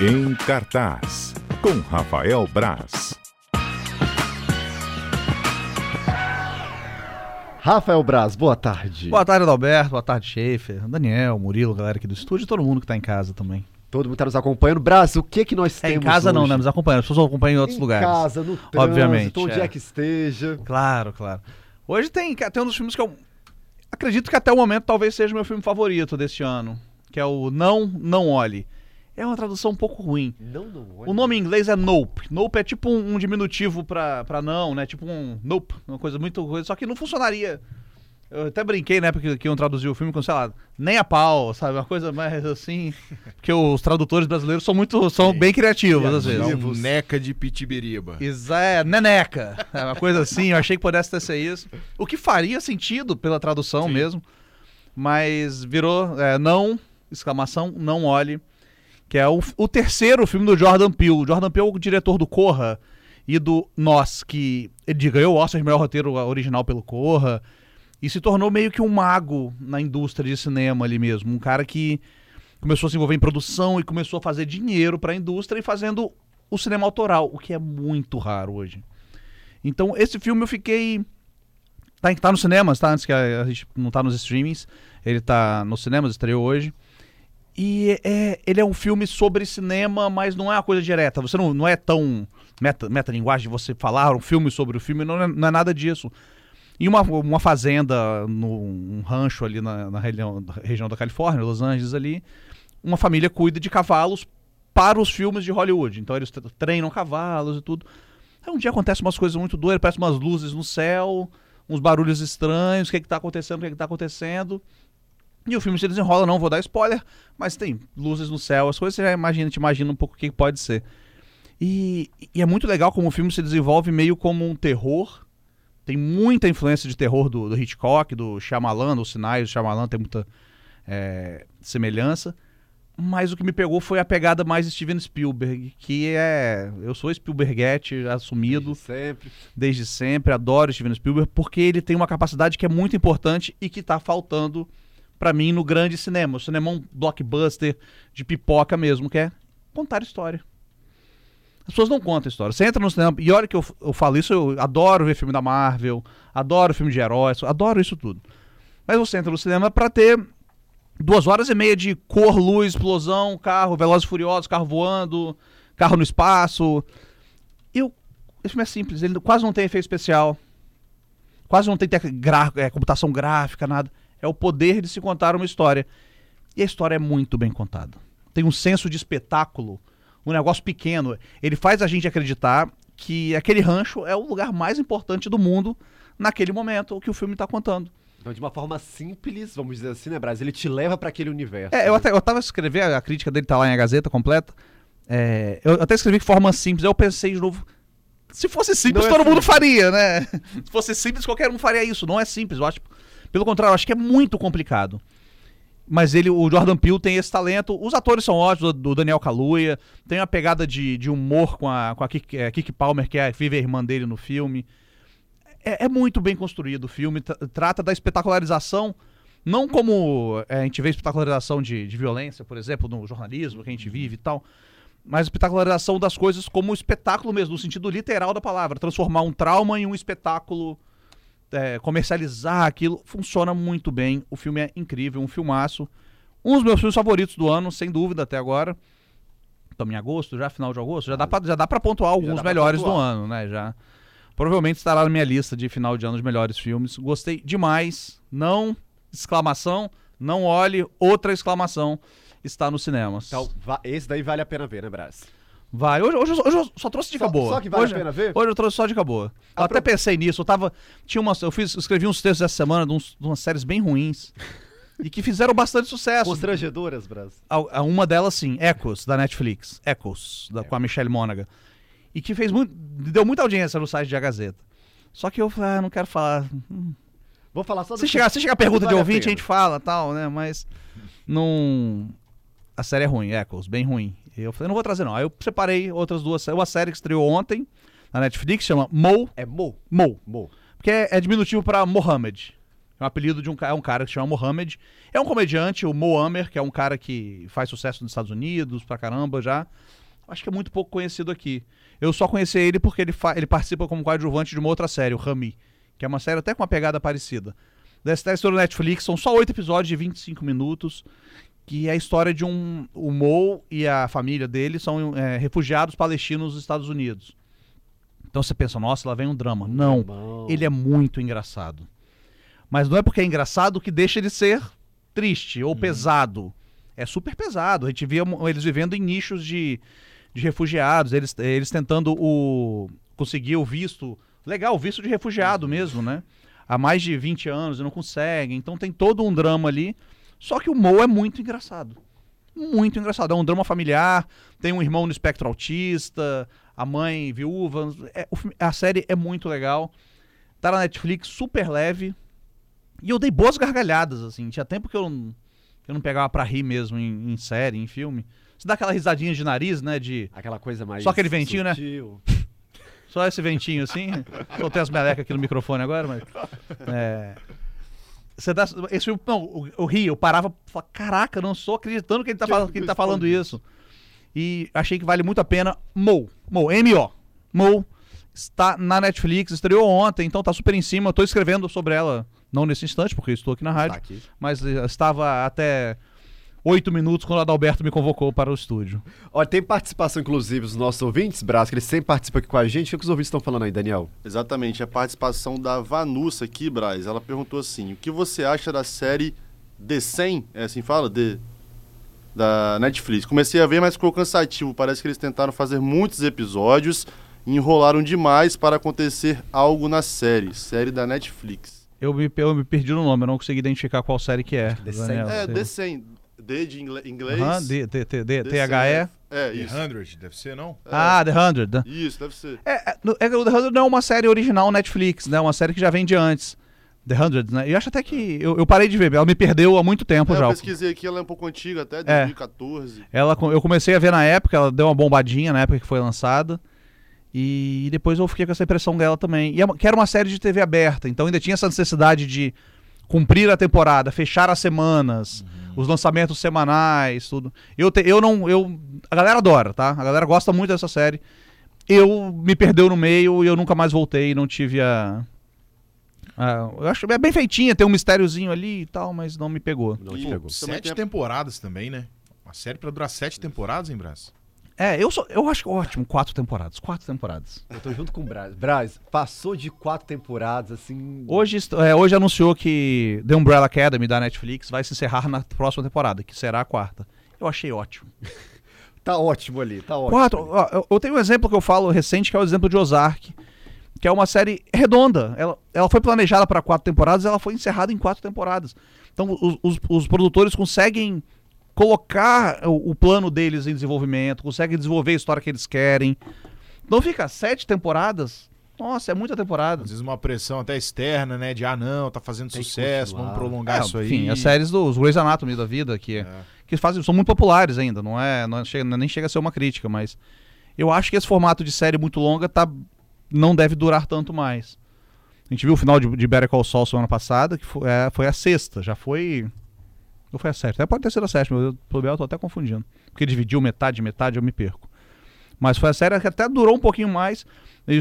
Em cartaz, com Rafael Braz. Rafael Braz, boa tarde. Boa tarde, Adalberto. Boa tarde, Schaefer. Daniel, Murilo, galera aqui do estúdio, todo mundo que tá em casa também. Todo mundo está nos acompanhando. Braz, o que que nós É, temos em casa não, hoje? né? Nos acompanhando. As pessoas acompanham em outros em lugares. casa, no trânsito, Obviamente, onde é. é que esteja. Claro, claro. Hoje tem, tem um dos filmes que eu acredito que até o momento talvez seja o meu filme favorito deste ano, que é o Não, Não Olhe. É uma tradução um pouco ruim. Não, não, O nome em inglês é Nope. Nope é tipo um, um diminutivo pra, pra não, né? Tipo um Nope, uma coisa muito coisa. Só que não funcionaria. Eu até brinquei, né? Porque que iam traduzir o filme com, sei lá, nem a pau, sabe? Uma coisa mais assim. Porque os tradutores brasileiros são muito. são bem criativos, às vezes. um neca de pitibiriba. Isa é neneca. É uma coisa assim, eu achei que pudesse ter sido isso. O que faria sentido pela tradução mesmo. Mas virou é, não, exclamação, não olhe. Que é o, o terceiro filme do Jordan Peele. O Jordan Peele é o diretor do Corra e do Nós, que ele ganhou o Oscar de melhor roteiro original pelo Corra. E se tornou meio que um mago na indústria de cinema ali mesmo. Um cara que começou a se envolver em produção e começou a fazer dinheiro para a indústria e fazendo o cinema autoral, o que é muito raro hoje. Então, esse filme eu fiquei. Tá, tá nos cinemas, tá? Antes que a, a gente não tá nos streamings. Ele tá nos cinemas, estreou hoje. E é, ele é um filme sobre cinema, mas não é uma coisa direta. Você não, não é tão meta, metalinguagem você falar um filme sobre o filme, não é, não é nada disso. Em uma, uma fazenda, num um rancho ali na, na região, região da Califórnia, Los Angeles ali, uma família cuida de cavalos para os filmes de Hollywood. Então eles tre- treinam cavalos e tudo. Aí um dia acontecem umas coisas muito doidas, parece umas luzes no céu, uns barulhos estranhos, o que é que tá acontecendo, o que é que tá acontecendo. E o filme se desenrola, não vou dar spoiler, mas tem luzes no céu, as coisas você já imagina, te imagina um pouco o que pode ser. E, e é muito legal como o filme se desenvolve meio como um terror. Tem muita influência de terror do, do Hitchcock, do Shyamalan, dos sinais do Shyamalan tem muita é, semelhança. Mas o que me pegou foi a pegada mais Steven Spielberg, que é... Eu sou Spielbergete assumido Sempre. desde sempre, adoro Steven Spielberg, porque ele tem uma capacidade que é muito importante e que tá faltando pra mim no grande cinema. O cinema é um blockbuster de pipoca mesmo, que é contar história. As pessoas não contam história. Você entra no cinema, e olha que eu, eu falo isso, eu adoro ver filme da Marvel, adoro filme de heróis, adoro isso tudo. Mas você entra no cinema pra ter duas horas e meia de cor, luz, explosão, carro, velozes e furiosos, carro voando, carro no espaço. Eu, esse filme é simples, ele quase não tem efeito especial. Quase não tem gra- é, computação gráfica, nada. É o poder de se contar uma história. E a história é muito bem contada. Tem um senso de espetáculo, um negócio pequeno. Ele faz a gente acreditar que aquele rancho é o lugar mais importante do mundo naquele momento, o que o filme está contando. Então, de uma forma simples, vamos dizer assim, né, Braz? Ele te leva para aquele universo. É, eu até eu tava escrevendo, a crítica dele tá lá em a Gazeta completa. É, eu até escrevi que forma simples, aí eu pensei de novo. Se fosse simples, Não é todo mundo simples. faria, né? Se fosse simples, qualquer um faria isso. Não é simples, eu acho. Pelo contrário, acho que é muito complicado. Mas ele, o Jordan Peele tem esse talento. Os atores são ótimos, do Daniel Kaluuya. Tem uma pegada de, de humor com a, com a Kiki, é, Kiki Palmer, que é a vive a irmã dele no filme. É, é muito bem construído o filme. tra- trata da espetacularização, não como é, a gente vê espetacularização de, de violência, por exemplo, no jornalismo que a gente vive e tal. Mas espetacularização das coisas como espetáculo mesmo, no sentido literal da palavra. Transformar um trauma em um espetáculo é, comercializar aquilo funciona muito bem. O filme é incrível, um filmaço. Um dos meus filmes favoritos do ano, sem dúvida, até agora. Estamos em agosto, já final de agosto. Já dá pra, já dá pra pontuar alguns pra melhores do pontuar. ano, né? Já. Provavelmente estará na minha lista de final de ano de melhores filmes. Gostei demais. Não, exclamação, não olhe, outra exclamação. Está nos cinemas. Então, esse daí vale a pena ver, né, Braz? Vai. Hoje, hoje, eu- hoje eu só trouxe Só- boa. só que vale a hoje, pena ver? Hoje eu trouxe só dica boa. Eu até pro- pensei nisso. Eu tava. Tinha umas. Eu fiz, escrevi uns textos essa semana de, uns- de umas séries bem ruins. e que fizeram bastante sucesso. Constrangedoras, Braz. A- a- Uma delas, sim, Echoes, da Netflix. Echoes, da, com a Michelle Monaghan. E que fez muito. Deu muita audiência no site de A Gazeta. Só que eu falei, ah, não quero falar. Vou falar só Se das chegar, que- se chegar pergunta vale de a ouvinte, a pena. gente fala tal, né? Mas. Não. A série é ruim, Echoes, bem ruim. E eu falei, não vou trazer não. Aí eu separei outras duas séries. Uma série que estreou ontem na Netflix, chama Mo. É Mo. Mo. Mo. Porque é, é diminutivo pra Mohammed. É um apelido de um, é um cara que se chama Mohamed. É um comediante, o Moamer, que é um cara que faz sucesso nos Estados Unidos pra caramba já. Acho que é muito pouco conhecido aqui. Eu só conheci ele porque ele, ele participa como coadjuvante de uma outra série, o Rami, que é uma série até com uma pegada parecida. Dessa história do Netflix, são só oito episódios de 25 minutos, que é a história de um. O Mo e a família dele são é, refugiados palestinos nos Estados Unidos. Então você pensa, nossa, lá vem um drama. Não, ele é muito engraçado. Mas não é porque é engraçado que deixa ele ser triste ou pesado. É super pesado. A gente via eles vivendo em nichos de, de refugiados, eles, eles tentando o, conseguir o visto. Legal, o visto de refugiado mesmo, né? Há mais de 20 anos e não conseguem. Então tem todo um drama ali. Só que o Mo é muito engraçado. Muito engraçado. É um drama familiar. Tem um irmão no espectro autista, a mãe viúva. É, a série é muito legal. Tá na Netflix, super leve. E eu dei boas gargalhadas, assim. Tinha tempo que eu não, que eu não pegava pra rir mesmo em, em série, em filme. Você dá aquela risadinha de nariz, né? De Aquela coisa mais. Só aquele ventinho, né? sutil. só esse ventinho assim. Soltei as melecas aqui no microfone agora, mas. É. Você dá. Esse filme. Não, eu, eu ri, eu parava e falava, caraca, não estou acreditando que ele tá, Que fal- que ele tá falando isso. E achei que vale muito a pena. Mo. Mo, M-O. Mo. Está na Netflix, estreou ontem, então tá super em cima. Eu tô escrevendo sobre ela, não nesse instante, porque eu estou aqui na Tá rádio, aqui. mas eh, estava até oito minutos quando o Adalberto me convocou para o estúdio. Olha, tem participação, inclusive, dos nossos ouvintes, Brás, que eles sempre participam aqui com a gente. O que os ouvintes estão falando aí, Daniel? Exatamente, a participação da Vanussa aqui, Braz. Ela perguntou assim: o que você acha da série The 100? É assim que fala? The, da Netflix. Comecei a ver, mas ficou cansativo. Parece que eles tentaram fazer muitos episódios e enrolaram demais para acontecer algo na série. Série da Netflix. Eu me, eu me perdi no nome, eu não consegui identificar qual série que é. The Daniel, É, você- The 100. D de inglês. Aham, D- D- T- D- The THE. 100. É, The isso. 100, deve ser, não? Ah, The Hundred. né? Isso, deve ser. É, é, é o The Hundred não é uma série original Netflix, né? É uma série que já vem de antes. The Hundred, né? E eu acho até que. Eu, eu parei de ver, ela me perdeu há muito tempo É, já. eu pesquisei aqui, ela é um pouco antiga, até É. 2014. Ela, co- eu comecei a ver na época, ela deu uma bombadinha na época que foi lançada. E depois eu fiquei com essa impressão dela também. E é que era uma série de TV aberta, então ainda tinha essa necessidade de cumprir a temporada, fechar as semanas, os lançamentos semanais, tudo. Eu, te- eu não. Eu, a galera adora, tá? A galera gosta muito dessa série. Eu me perdeu no meio e eu nunca mais voltei, não tive a. a- eu acho é bem feitinha, tem um mistériozinho ali e tal, mas não me pegou. Não te pegou. Sete temporadas também, né? Uma série pra durar sete temporadas, hein, Brás? É, eu, sou, eu acho ótimo, quatro temporadas. Quatro temporadas. Eu tô junto com o Brás. Brás, passou de quatro temporadas, assim. Hoje, é, hoje anunciou que The Umbrella Academy da Netflix vai se encerrar na próxima temporada, que será a quarta. Eu achei ótimo. Tá ótimo ali, tá ótimo. Quatro. ó, eu, eu tenho um exemplo que eu falo recente, que é o exemplo de Ozark, que é uma série redonda. Ela, ela foi planejada para quatro temporadas, ela foi encerrada em quatro temporadas. Então, os, os- os produtores conseguem colocar o, o plano deles em desenvolvimento, conseguem desenvolver a história que eles querem. Não fica sete temporadas. Nossa, é muita temporada. Às vezes uma pressão até externa, né? De, ah, não, tá fazendo Tem sucesso, vamos prolongar É, isso aí. enfim, as séries dos Grey's Anatomy da vida, que, É. que fazem, são muito populares ainda, não é, não é- chega- nem chega a ser uma crítica, mas eu acho que esse formato de série muito longa tá, não deve durar tanto mais. A gente viu o final de, de Better Call Saul semana passada, que foi, é, foi a sexta, já foi... Não foi a sétima, até pode ter sido a sétima, eu, pelo eu tô até confundindo. Porque dividiu metade, metade, eu me perco. Mas foi a série que até durou um pouquinho mais,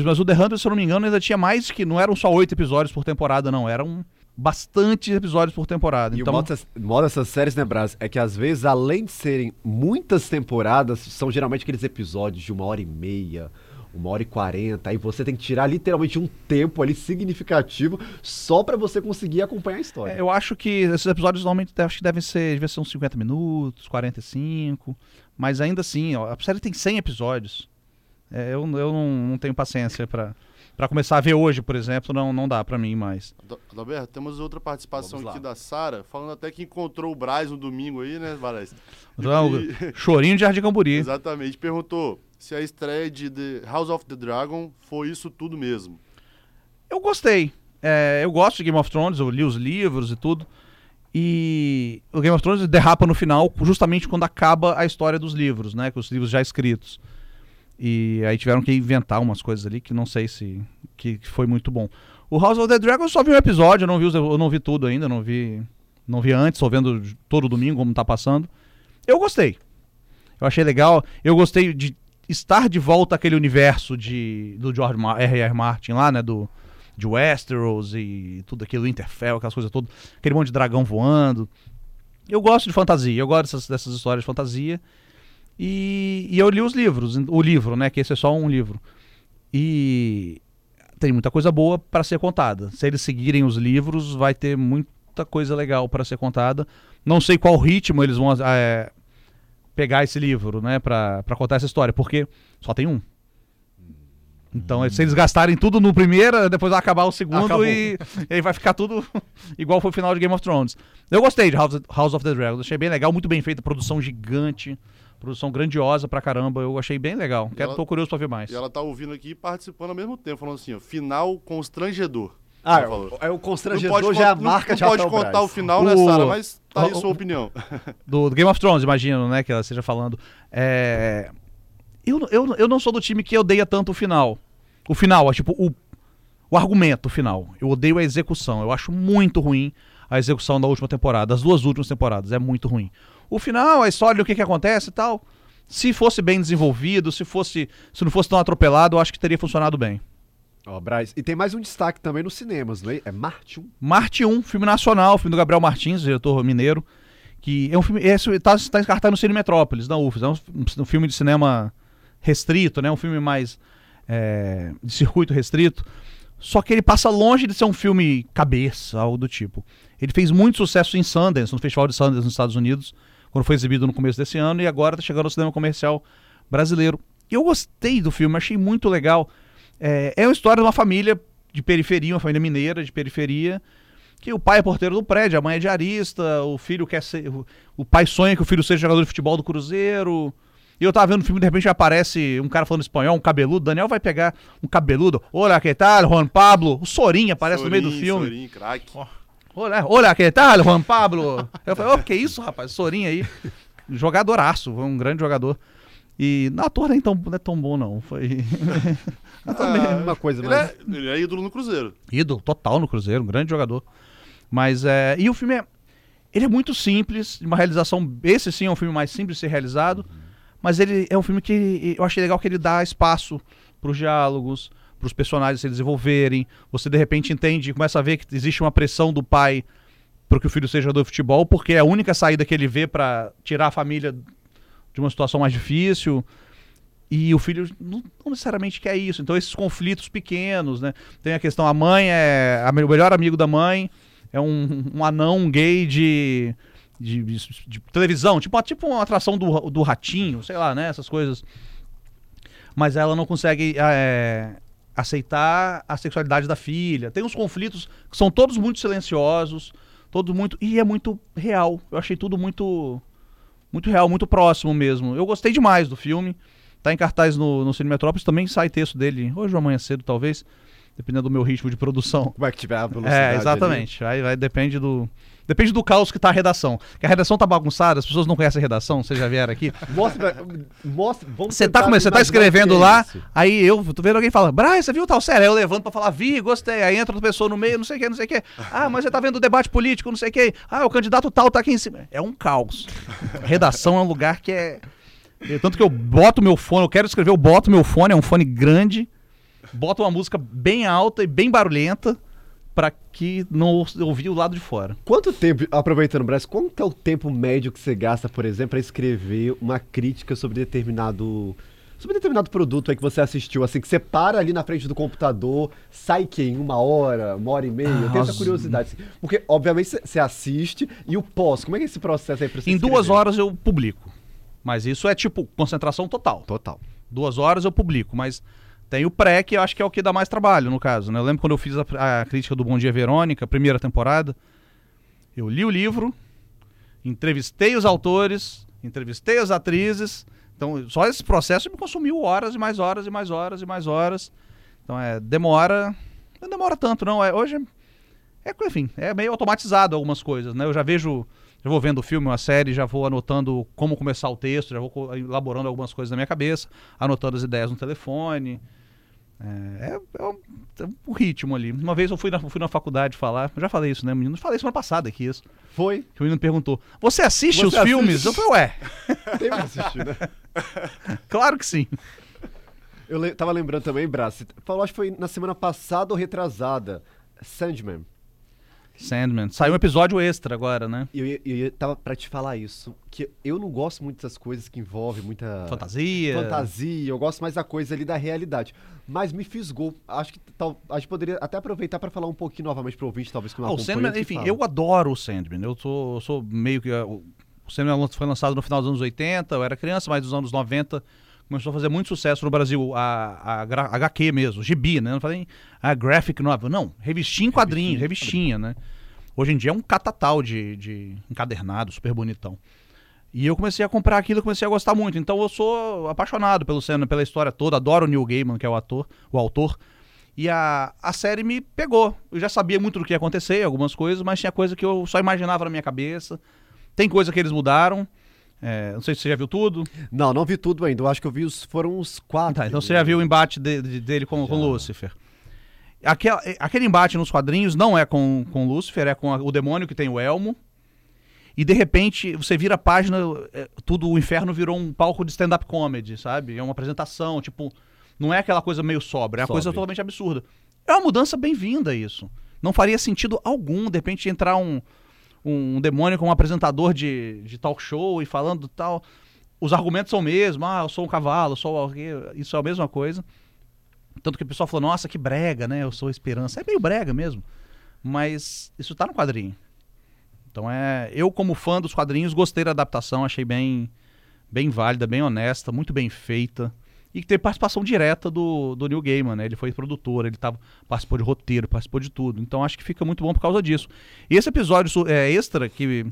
mas o The Hunter, se eu não me engano, ainda tinha mais que, não eram só oito episódios por temporada, não, eram bastantes episódios por temporada. E então, o modo dessas- modo dessas séries, né, Brás, é que às vezes, além de serem muitas temporadas, são geralmente aqueles episódios de uma hora e meia, uma hora e quarenta, aí você tem que tirar literalmente um tempo ali significativo só pra você conseguir acompanhar a história. É, eu acho que esses episódios normalmente acho que devem ser, devem ser uns 50 minutos, 45, mas ainda assim, ó, a série tem 100 episódios. É, eu eu não, não tenho paciência pra para começar a ver hoje, por exemplo, não, não dá pra mim mais. Adalberto, temos outra participação aqui da Sara, falando até que encontrou o Braz no domingo aí, né, Braz? Então, E- chorinho de Jardim Camburi. Exatamente. Perguntou se a estreia de The House of the Dragon foi isso tudo mesmo. Eu gostei. É, eu gosto de Game of Thrones, eu li os livros e tudo. E o Game of Thrones derrapa no final, justamente quando acaba a história dos livros, né? Com os livros já escritos. E aí tiveram que inventar umas coisas ali que não sei se que, que foi muito bom. O House of the Dragon eu só vi um episódio, eu não vi, eu não vi tudo ainda, não vi, não vi antes, só vendo todo domingo como tá passando. Eu gostei. Eu achei legal. Eu gostei de estar de volta àquele universo de do George R.R. Martin lá, né, do de Westeros e tudo aquilo, Winterfell, aquelas coisas todas, aquele monte de dragão voando. Eu gosto de fantasia, eu gosto dessas, dessas histórias de fantasia. E, e eu li os livros, o livro, né, que esse é só um livro. E tem muita coisa boa para ser contada. Se eles seguirem os livros, vai ter muita coisa legal para ser contada. Não sei qual ritmo eles vão é, pegar esse livro, né, para contar essa história, porque só tem um. Então, se eles gastarem tudo no primeiro, depois vai acabar o segundo Acabou. e, e aí vai ficar tudo igual foi o final de Game of Thrones. Eu gostei de House, House of the Dragons, achei bem legal, muito bem feita, produção gigante, produção grandiosa pra caramba, eu achei bem legal. Quero, ela- tô curioso pra ver mais. E ela tá ouvindo aqui e participando ao mesmo tempo, falando assim, ó, final constrangedor. Ah, é o constrangedor pode, já é a marca não, de não pode contar Braz. o final, né, Sara? Mas tá aí o- sua opinião. do, do Game of Thrones, imagino, né, que ela esteja falando. É, eu, eu, eu não sou do time que odeia tanto o final. O final, é tipo, o, o argumento final. Eu odeio a execução. Eu acho muito ruim a execução da última temporada, das duas últimas temporadas. É muito ruim. O final, a história, o que, que acontece e tal. Se fosse bem desenvolvido, se fosse. Se não fosse tão atropelado, eu acho que teria funcionado bem. Ó, Braz. E tem mais um destaque também nos cinemas, não é? Marte 1. Marte 1, filme nacional, filme do Gabriel Martins, diretor mineiro, que é um filme, esse tá, tá em cartaz no Cine Metrópolis, da UFES, é um, um filme de cinema restrito, né, um filme mais é, de circuito restrito, só que ele passa longe de ser um filme cabeça, algo do tipo. Ele fez muito sucesso em Sundance, no Festival de Sundance nos Estados Unidos, quando foi exibido no começo desse ano, e agora tá chegando ao cinema comercial brasileiro. Eu gostei do filme, achei muito legal. É, é uma história de uma família de periferia, uma família mineira de periferia, que o pai é porteiro do prédio, a mãe é diarista, o filho quer ser. O, o pai sonha que o filho seja jogador de futebol do Cruzeiro. E eu tava vendo o filme, de repente aparece um cara falando espanhol, um cabeludo. Daniel vai pegar um cabeludo. Olá, que tal, Juan Pablo? O Sorinha aparece no meio do Sorin, filme. Sorin, craque. Olá, olá, que tal, Juan Pablo? Eu falei, ô, que isso, rapaz? Sorinha aí. Jogadoraço, um grande jogador. E no ator nem tão, não é tão bom, não. Foi. Também é uma coisa Ele mais. é, ele é ídolo no Cruzeiro. ídolo total no Cruzeiro, um grande jogador. Mas é. E o filme é. Ele é muito simples, de uma realização. Esse sim é um filme mais simples de ser realizado. Mas ele é um filme que eu achei legal que ele dá espaço para os diálogos, para os personagens se desenvolverem. Você de repente entende, começa a ver que existe uma pressão do pai para que o filho seja jogador de futebol, porque é a única saída que ele vê para tirar a família de uma situação mais difícil. E o filho não, necessariamente quer isso. Então, esses conflitos pequenos, né? Tem a questão: a mãe é. a- o melhor amigo da mãe é um, um anão gay de, de, de- de televisão, tipo, tipo uma atração do, do ratinho, sei lá, né? Essas coisas. Mas ela não consegue é, aceitar a sexualidade da filha. Tem uns conflitos que são todos muito silenciosos, todos muito. E é muito real. Eu achei tudo muito. Muito real, muito próximo mesmo. Eu gostei demais do filme. Tá em cartaz no, no Cine Metrópolis, também sai texto dele hoje ou amanhã cedo, talvez, dependendo do meu ritmo de produção. Como é que tiver a velocidade É, ali. exatamente. Aí, vai depende do. Depende do caos que tá a redação. Que a redação tá bagunçada, as pessoas não conhecem a redação, vocês já vieram aqui. Mostra, mostra, vamos Você tá, você tá escrevendo é lá, isso. aí eu tô vendo alguém falando, Braz, você viu tal série? Aí eu levanto pra falar, vi, gostei. Aí entra outra pessoa no meio, não sei o que, não sei o que. Ah, mas você tá vendo o debate político, não sei o que. Ah, o candidato tal tá aqui em cima. É um caos. Redação é um lugar que é. eu- Tanto que eu boto meu fone, eu quero escrever, eu boto meu fone, é um fone grande, boto uma música bem alta e bem barulhenta pra que não ou- ouvir o lado de fora. Quanto tempo, aproveitando o Brasil, quanto é o tempo médio que você gasta, por exemplo, para escrever uma crítica sobre determinado sobre determinado produto aí que você assistiu, assim, que você para ali na frente do computador, sai que em uma hora, uma hora e meia, eu tenho essa curiosidade. assim. Porque, obviamente, você- assiste e o pós, como é que é esse processo aí pra você Em duas escrever? horas eu publico. Mas isso é tipo concentração total. Total. duas horas eu publico, mas tem o pré, que eu acho que é o que dá mais trabalho, no caso. Né? Eu lembro quando eu fiz a, a crítica do Bom Dia Verônica, primeira temporada, eu li o livro, entrevistei os autores, entrevistei as atrizes, então só esse processo me consumiu horas e mais horas e mais horas e mais horas. Então é, demora, não demora tanto não, é, hoje é, é, enfim, é meio automatizado algumas coisas, né? Eu já vejo, já vou vendo o filme, uma série, já vou anotando como começar o texto, já vou elaborando algumas coisas na minha cabeça, anotando as ideias no telefone. É, é, é um, é um ritmo ali. Uma vez eu fui na, fui na faculdade falar, já falei isso, né, menino? Falei semana passada aqui isso. Foi? Que o menino perguntou: Você assiste Você os assiste? filmes? Eu falei, ué, Tem que assistir, né? claro que sim. Eu le- tava lembrando também, Brás, falou, acho que foi na semana passada ou retrasada, Sandman. Sandman. Saiu um episódio extra agora, né? E eu, ia- eu, ia- tava pra te falar isso, que eu não gosto muito dessas coisas que envolvem muita... Fantasia. fantasia, eu gosto mais da coisa ali da realidade. Mas me fisgou. Acho que tal, a gente poderia até aproveitar pra falar um pouquinho novamente pro ouvinte, talvez que não Ah, o Sandman, enfim, fala. eu adoro o Sandman. Eu sou, eu sou meio que. O Sandman foi lançado no final dos anos 80, eu era criança, mas nos anos 90 começou a fazer muito sucesso no Brasil. A, a, gra- HQ mesmo, gibi, né? Não falei a graphic novel. Não, revistinha em quadrinhos, revistinha, né? Hoje em dia é um catatal de, de encadernado, super bonitão. E eu comecei a comprar aquilo, comecei a gostar muito. Então eu sou apaixonado pelo Sandman, pela história toda, adoro o Neil Gaiman, que é o ator, o autor. E a, a série me pegou. Eu já sabia muito do que ia acontecer, algumas coisas, mas tinha coisa que eu só imaginava na minha cabeça. Tem coisa que eles mudaram. É, não sei se você já viu tudo. Não, não vi tudo ainda. Eu acho que eu vi os. Foram uns quatro. Tá, então você já viu o embate de- de- dele com, com. Lúcifer. Aquela- aquele embate nos quadrinhos não é com, com Lúcifer, é com a- o demônio que tem o elmo. E de repente você vira a página, é, tudo o inferno virou um palco de stand-up comedy, sabe? É uma apresentação, tipo, não é aquela coisa meio sobra, é uma coisa totalmente absurda. É uma mudança bem-vinda isso. Não faria sentido algum, de repente, entrar um, um demônio como apresentador de, de talk show e falando tal. Os argumentos são os mesmos, ah, eu sou um cavalo, eu sou isso é a mesma coisa. Tanto que o pessoal falou, nossa, que brega, né? Eu sou esperança. É meio brega mesmo. Mas isso tá no quadrinho. Então é. Eu, como fã dos quadrinhos, gostei da adaptação, achei bem, bem válida, bem honesta, muito bem feita. E que teve participação direta do, do Neil Gaiman, né? Ele foi produtor, ele tava, participou de roteiro, participou de tudo. Então acho que fica muito bom por causa disso. E esse episódio é, extra, que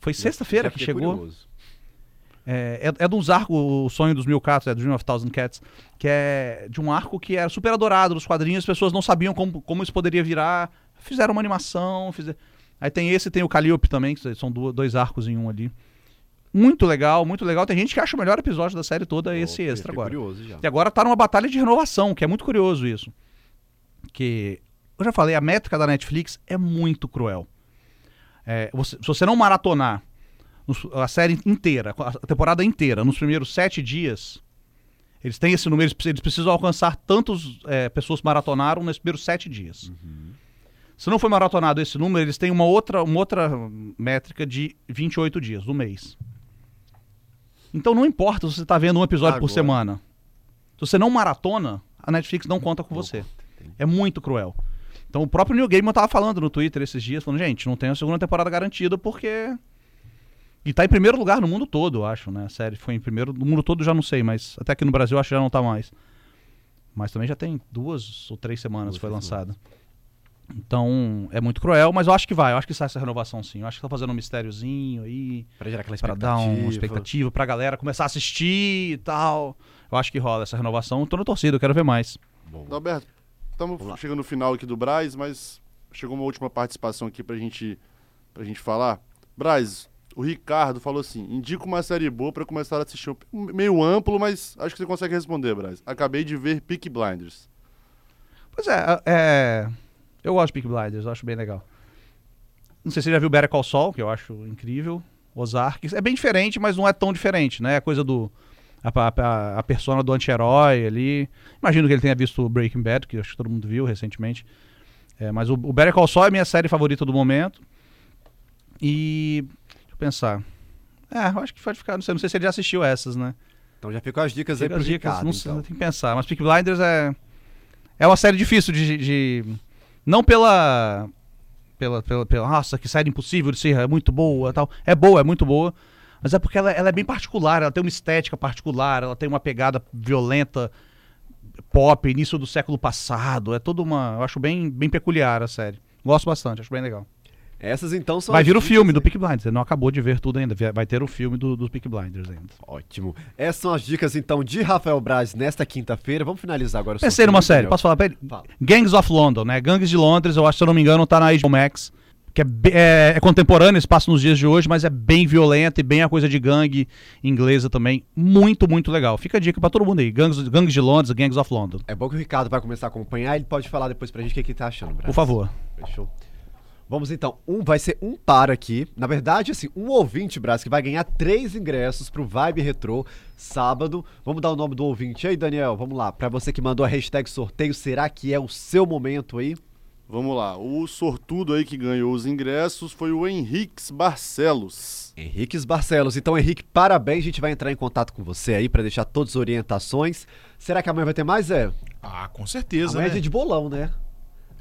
foi sexta-feira que chegou. curioso. É, é, é de uns arcos, o sonho dos mil gatos, é Dream of Thousand Cats, que é de um arco que era super adorado nos quadrinhos, as pessoas não sabiam como, como isso poderia virar, fizeram uma animação, fizer... aí tem esse e tem o Calliope também, que são dois arcos em um ali. Muito legal, muito legal. Tem gente que acha o melhor episódio da série toda esse extra agora. E agora tá numa batalha de renovação, que é muito curioso isso. Que eu já falei, a métrica da Netflix é muito cruel. É, você- se você não maratonar nos- a série inteira, a temporada inteira, nos primeiros sete dias, eles têm esse número, eles precis- eles precisam alcançar tantos é, pessoas que maratonaram nesses primeiros sete dias. Se não foi maratonado esse número, eles têm uma outra, uma outra métrica de 28 dias, do mês. Então não importa se você está vendo um episódio por Agora. semana. Se você não maratona, a Netflix não conta com você. É muito cruel. Então o próprio Neil Gaiman tava falando no Twitter esses dias, falando, gente, não tem a segunda temporada garantida porque... E tá em primeiro lugar no mundo todo, eu acho, né? A série foi em primeiro... No mundo todo já não sei, mas até aqui no Brasil acho que já não tá mais. Mas também já tem duas ou três semanas Duas, que foi lançada. Então, é muito cruel, mas eu acho que vai. Eu acho que sai essa renovação sim. Eu acho que tá fazendo um mistériozinho aí, Pra gerar aquela pra expectativa. dar uma expectativa pra galera começar a assistir e tal. Eu acho que rola essa renovação. Tô na torcida, eu quero ver mais. Bom, Alberto, estamos chegando no final aqui do Braz, mas chegou uma última participação aqui pra gente, pra gente falar. Braz, o Ricardo falou assim: indica uma série boa pra começar a assistir. Meio amplo, mas acho que você consegue responder, Braz. Acabei de ver Peak Blinders. Pois é, é. Eu gosto de Peak Blinders, eu acho bem legal. Não sei se você já viu Better Call Saul, que eu acho incrível. Ozark. É bem diferente, mas não é tão diferente, né? A coisa do. A, a, a persona do anti-herói ali. Imagino que ele tenha visto Breaking Bad, que acho que todo mundo viu recentemente. É, mas o, o Better Call Saul é a minha série favorita do momento. E. Deixa eu pensar. É, eu acho que pode ficar. Não sei, não sei se ele já assistiu essas, né? Então já ficam as dicas aí Fica pro as dicas, Ricardo, não sei, então. tem que pensar. Mas Peak Blinders é. É uma série difícil de. de- não pela, pela. Pela. pela. Nossa, que série impossível de ser, é muito boa tal. É boa, é muito boa. Mas é porque ela, ela é bem particular, ela tem uma estética particular, ela tem uma pegada violenta, pop, início do século passado. É toda uma. Eu acho bem, bem peculiar a série. Gosto bastante, acho bem legal. Essas então são Vai vir o filme do aí. Peak Blinders. Você não acabou de ver tudo ainda. Vai ter o filme do, do Peak Blinders ainda. Ótimo. Essas são as dicas então de Rafael Braz nesta quinta-feira. Vamos finalizar agora o Pensei numa série, posso falar pra ele? Fala. Gangs of London, né? Gangues de Londres, eu acho, se eu não me engano, tá na HBO Max. que é, é, é contemporâneo, passa nos dias de hoje, mas é bem violenta e bem a coisa de gangue inglesa também. Muito, muito legal. Fica a dica pra todo mundo aí. Gangs, gangues de Londres, Gangs of London. É bom que o Ricardo vai começar a acompanhar, ele pode falar depois pra gente o que, que ele tá achando, Braz. Por favor. Fechou. Vamos então, um vai ser um par aqui. Na verdade, assim, um ouvinte, Brás, que vai ganhar três ingressos pro Vibe Retro sábado. Vamos dar o nome do ouvinte aí, Daniel. Vamos lá. Pra você que mandou a hashtag sorteio, será que é o seu momento aí? Vamos lá. O sortudo aí que ganhou os ingressos foi o Henriques Barcelos. Henriques Barcelos. Então, Henrique, parabéns. A gente vai entrar em contato com você aí pra deixar todas as orientações. Será que amanhã vai ter mais, é? Ah, com certeza, Amanhã é né? dia de bolão, né?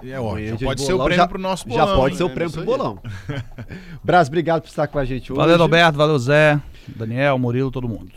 É, ó, Amanhã já dia de pode ser o prêmio já- pro nosso Já bolão. pode hein? ser o É, prêmio pro bolão. Brás, obrigado por estar com a gente hoje. Valeu, Roberto. Valeu, Zé. Daniel, Murilo, todo mundo.